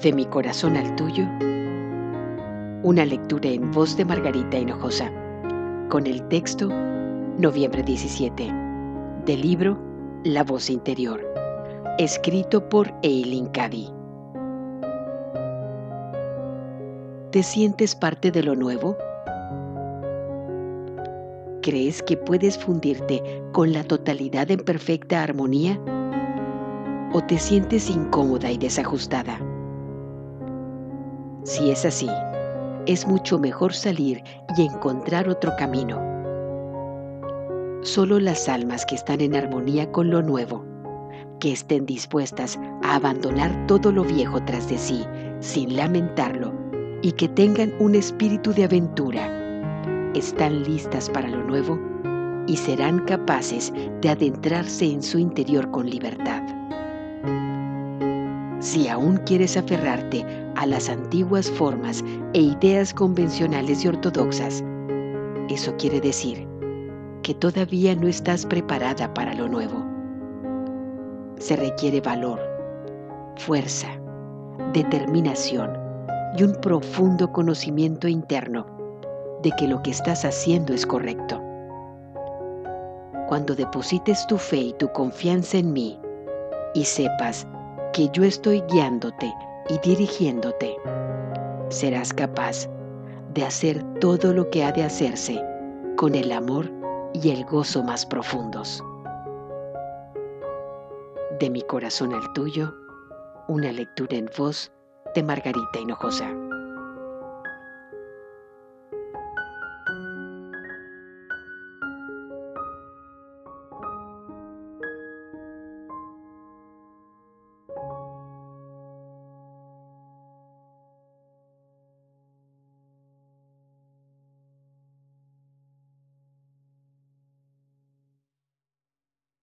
De mi corazón al tuyo. Una lectura en voz de Margarita Hinojosa, con el texto Noviembre 17, del libro La voz interior, escrito por Eileen Cady. ¿Te sientes parte de lo nuevo? ¿Crees que puedes fundirte con la totalidad en perfecta armonía? ¿O te sientes incómoda y desajustada? Si es así, es mucho mejor salir y encontrar otro camino. Solo las almas que están en armonía con lo nuevo, que estén dispuestas a abandonar todo lo viejo tras de sí sin lamentarlo y que tengan un espíritu de aventura están listas para lo nuevo y serán capaces de adentrarse en su interior con libertad. Si aún quieres aferrarte a las antiguas formas e ideas convencionales y ortodoxas, eso quiere decir que todavía no estás preparada para lo nuevo. Se requiere valor, fuerza, determinación y un profundo conocimiento interno de que lo que estás haciendo es correcto. Cuando deposites tu fe y tu confianza en mí y sepas que yo estoy guiándote y dirigiéndote, serás capaz de hacer todo lo que ha de hacerse con el amor y el gozo más profundos. De mi corazón al tuyo, una lectura en voz de Margarita Hinojosa.